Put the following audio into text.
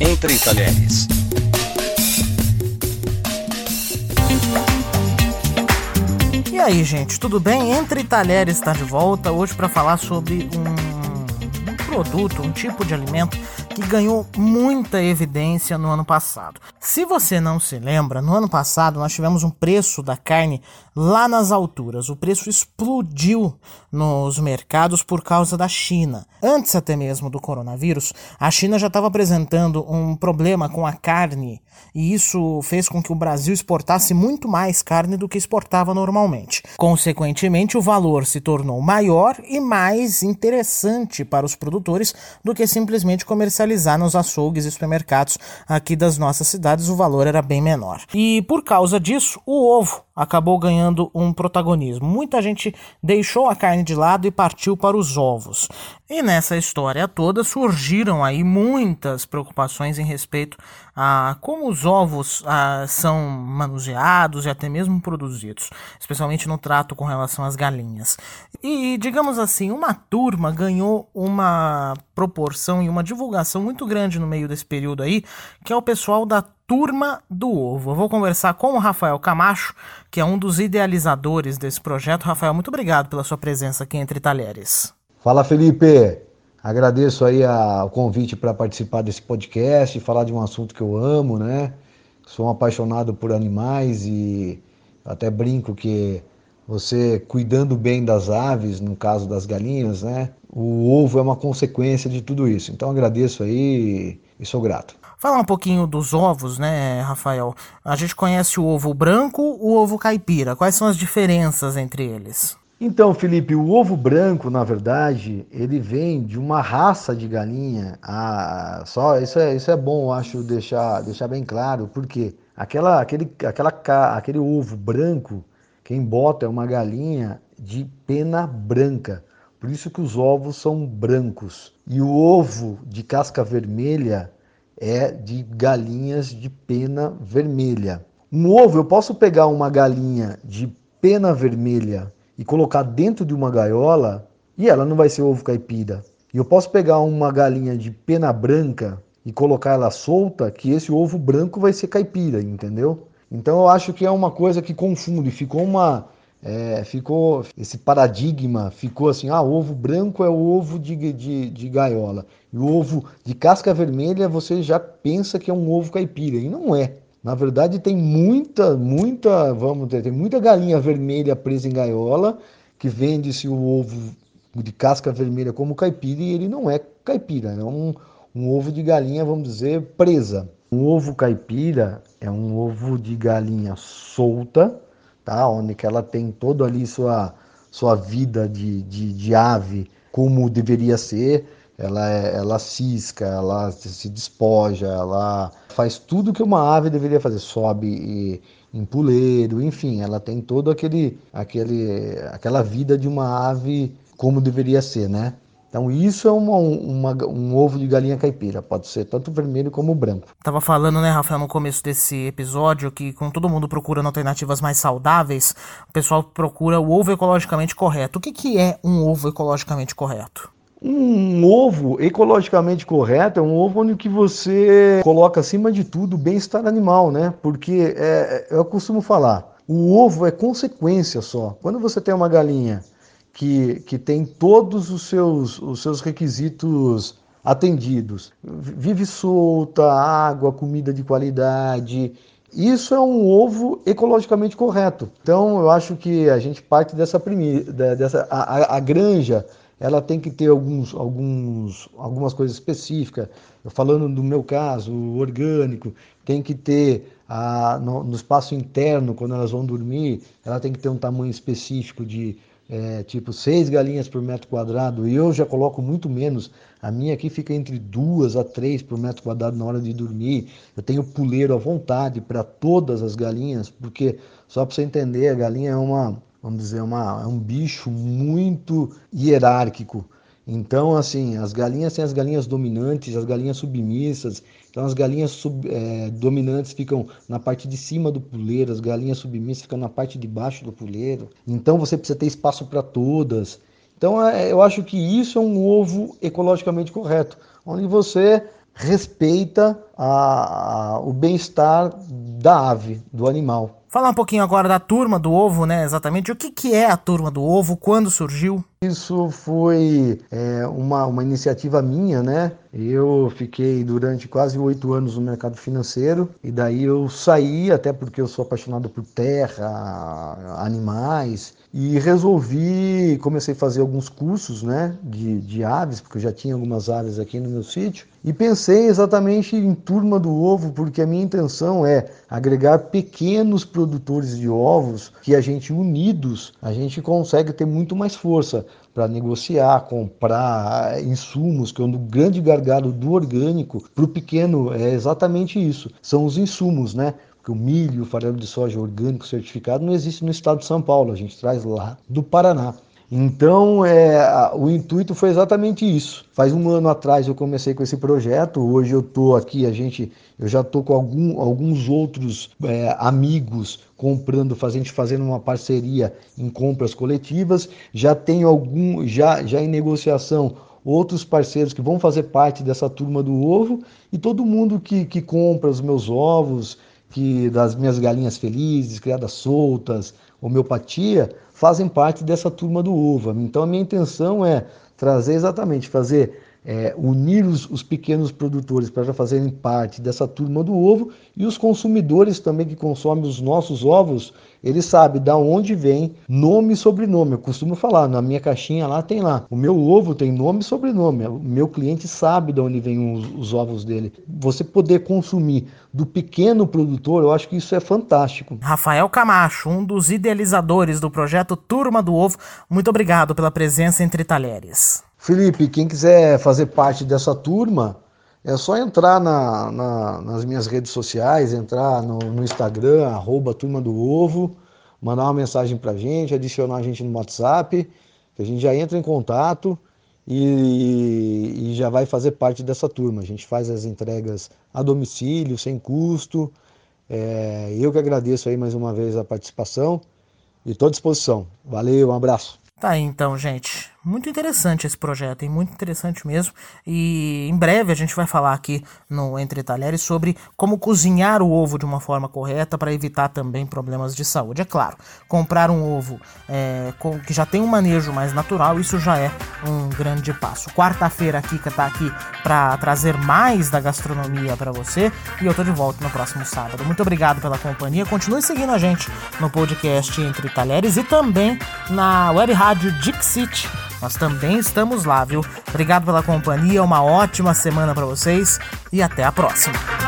Entre Talheres. E aí, gente, tudo bem? Entre Talheres está de volta hoje para falar sobre um, um produto, um tipo de alimento que ganhou muita evidência no ano passado. Se você não se lembra, no ano passado nós tivemos um preço da carne lá nas alturas. O preço explodiu nos mercados por causa da China. Antes até mesmo do coronavírus, a China já estava apresentando um problema com a carne e isso fez com que o Brasil exportasse muito mais carne do que exportava normalmente. Consequentemente, o valor se tornou maior e mais interessante para os produtores do que simplesmente comercializar nos açougues e supermercados aqui das nossas cidades, o valor era bem menor. E por causa disso, o ovo acabou ganhando um protagonismo. Muita gente deixou a carne de lado e partiu para os ovos. E nessa história toda surgiram aí muitas preocupações em respeito a como os ovos a, são manuseados e até mesmo produzidos, especialmente no trato com relação às galinhas. E digamos assim, uma turma ganhou uma proporção e uma divulgação muito grande no meio desse período aí, que é o pessoal da Turma do Ovo. Eu vou conversar com o Rafael Camacho, que é um dos idealizadores desse projeto. Rafael, muito obrigado pela sua presença aqui entre Talheres. Fala, Felipe. Agradeço aí a, o convite para participar desse podcast, falar de um assunto que eu amo, né? Sou um apaixonado por animais e até brinco que você cuidando bem das aves, no caso das galinhas, né? O ovo é uma consequência de tudo isso. Então agradeço aí e sou grato. Falar um pouquinho dos ovos, né, Rafael? A gente conhece o ovo branco, o ovo caipira. Quais são as diferenças entre eles? Então, Felipe, o ovo branco, na verdade, ele vem de uma raça de galinha. Ah, só isso é, isso é bom, acho deixar, deixar bem claro, porque aquela, aquele, aquela, aquele ovo branco, quem bota é uma galinha de pena branca. Por isso que os ovos são brancos. E o ovo de casca vermelha é de galinhas de pena vermelha. Um ovo, eu posso pegar uma galinha de pena vermelha e colocar dentro de uma gaiola e ela não vai ser ovo caipira. E eu posso pegar uma galinha de pena branca e colocar ela solta, que esse ovo branco vai ser caipira, entendeu? Então eu acho que é uma coisa que confunde, ficou uma é, ficou esse paradigma, ficou assim, ah, ovo branco é o ovo de, de, de gaiola. E o ovo de casca vermelha você já pensa que é um ovo caipira, e não é. Na verdade tem muita, muita, vamos ter, tem muita galinha vermelha presa em gaiola que vende-se o ovo de casca vermelha como caipira e ele não é caipira, é um, um ovo de galinha, vamos dizer, presa. Um ovo caipira é um ovo de galinha solta, tá? onde que ela tem todo ali sua, sua vida de, de, de ave como deveria ser. Ela, é, ela cisca, ela se despoja, ela faz tudo que uma ave deveria fazer, sobe e, em puleiro, enfim, ela tem todo aquele, aquele, aquela vida de uma ave como deveria ser, né? Então isso é uma, uma, um ovo de galinha caipira, pode ser tanto vermelho como branco. Tava falando, né, Rafael, no começo desse episódio, que com todo mundo procurando alternativas mais saudáveis, o pessoal procura o ovo ecologicamente correto. O que, que é um ovo ecologicamente correto? Um ovo ecologicamente correto é um ovo onde que você coloca acima de tudo o bem-estar animal, né? Porque é, eu costumo falar, o ovo é consequência só. Quando você tem uma galinha que, que tem todos os seus, os seus requisitos atendidos. Vive solta, água, comida de qualidade. Isso é um ovo ecologicamente correto. Então, eu acho que a gente parte dessa premissa, dessa a, a, granja, ela tem que ter alguns, alguns, algumas coisas específicas. Eu falando do meu caso, o orgânico, tem que ter a, no, no espaço interno, quando elas vão dormir, ela tem que ter um tamanho específico de é, tipo seis galinhas por metro quadrado, e eu já coloco muito menos. A minha aqui fica entre duas a três por metro quadrado na hora de dormir. Eu tenho puleiro à vontade para todas as galinhas, porque só para você entender, a galinha é uma, vamos dizer, uma, é um bicho muito hierárquico. Então, assim, as galinhas têm as galinhas dominantes, as galinhas submissas. Então, as galinhas sub, é, dominantes ficam na parte de cima do puleiro, as galinhas submissas ficam na parte de baixo do puleiro. Então, você precisa ter espaço para todas. Então, é, eu acho que isso é um ovo ecologicamente correto, onde você respeita a, a, o bem-estar da ave, do animal. Falar um pouquinho agora da turma do ovo, né? Exatamente. O que, que é a turma do ovo? Quando surgiu? Isso foi é, uma, uma iniciativa minha, né? Eu fiquei durante quase oito anos no mercado financeiro e daí eu saí, até porque eu sou apaixonado por terra, animais, e resolvi, comecei a fazer alguns cursos né, de, de aves, porque eu já tinha algumas aves aqui no meu sítio, e pensei exatamente em turma do ovo, porque a minha intenção é agregar pequenos produtores de ovos que a gente unidos, a gente consegue ter muito mais força para negociar, comprar insumos, que é um grande gargalo do orgânico para o pequeno é exatamente isso, são os insumos, né? Porque o milho, o farelo de soja orgânico certificado não existe no estado de São Paulo, a gente traz lá do Paraná. Então, é, o intuito foi exatamente isso. Faz um ano atrás eu comecei com esse projeto. Hoje eu estou aqui, a gente, eu já estou com algum, alguns outros é, amigos comprando, fazendo, fazendo uma parceria em compras coletivas. Já tenho algum, já, já em negociação outros parceiros que vão fazer parte dessa turma do ovo e todo mundo que, que compra os meus ovos, que das minhas galinhas felizes, criadas soltas, homeopatia, fazem parte dessa turma do uva. Então a minha intenção é trazer exatamente, fazer é, unir os, os, pequenos produtores para já fazerem parte dessa turma do ovo e os consumidores também que consomem os nossos ovos, ele sabe da onde vem, nome e sobrenome. Eu costumo falar, na minha caixinha lá tem lá, o meu ovo tem nome e sobrenome. O meu cliente sabe de onde vêm os, os ovos dele. Você poder consumir do pequeno produtor, eu acho que isso é fantástico. Rafael Camacho, um dos idealizadores do projeto Turma do Ovo, muito obrigado pela presença entre talheres. Felipe, quem quiser fazer parte dessa turma, é só entrar na, na, nas minhas redes sociais, entrar no, no, Instagram, arroba Turma do Ovo, mandar uma mensagem pra gente, adicionar a gente no WhatsApp, que a gente já entra em contato e, e já vai fazer parte dessa turma. A gente faz as entregas a domicílio, sem custo. É, eu que agradeço aí mais uma vez a participação e estou à disposição. Valeu, um abraço. Tá aí então, gente. Muito interessante esse projeto, hein? muito interessante mesmo. E em breve a gente vai falar aqui no Entre Talheres sobre como cozinhar o ovo de uma forma correta para evitar também problemas de saúde. É claro, comprar um ovo é, com, que já tem um manejo mais natural, isso já é um grande passo. Quarta-feira a Kika tá aqui para trazer mais da gastronomia para você e eu tô de volta no próximo sábado. Muito obrigado pela companhia. Continue seguindo a gente no podcast Entre Talheres e também na web rádio Dixit nós também estamos lá, viu? Obrigado pela companhia, uma ótima semana para vocês e até a próxima.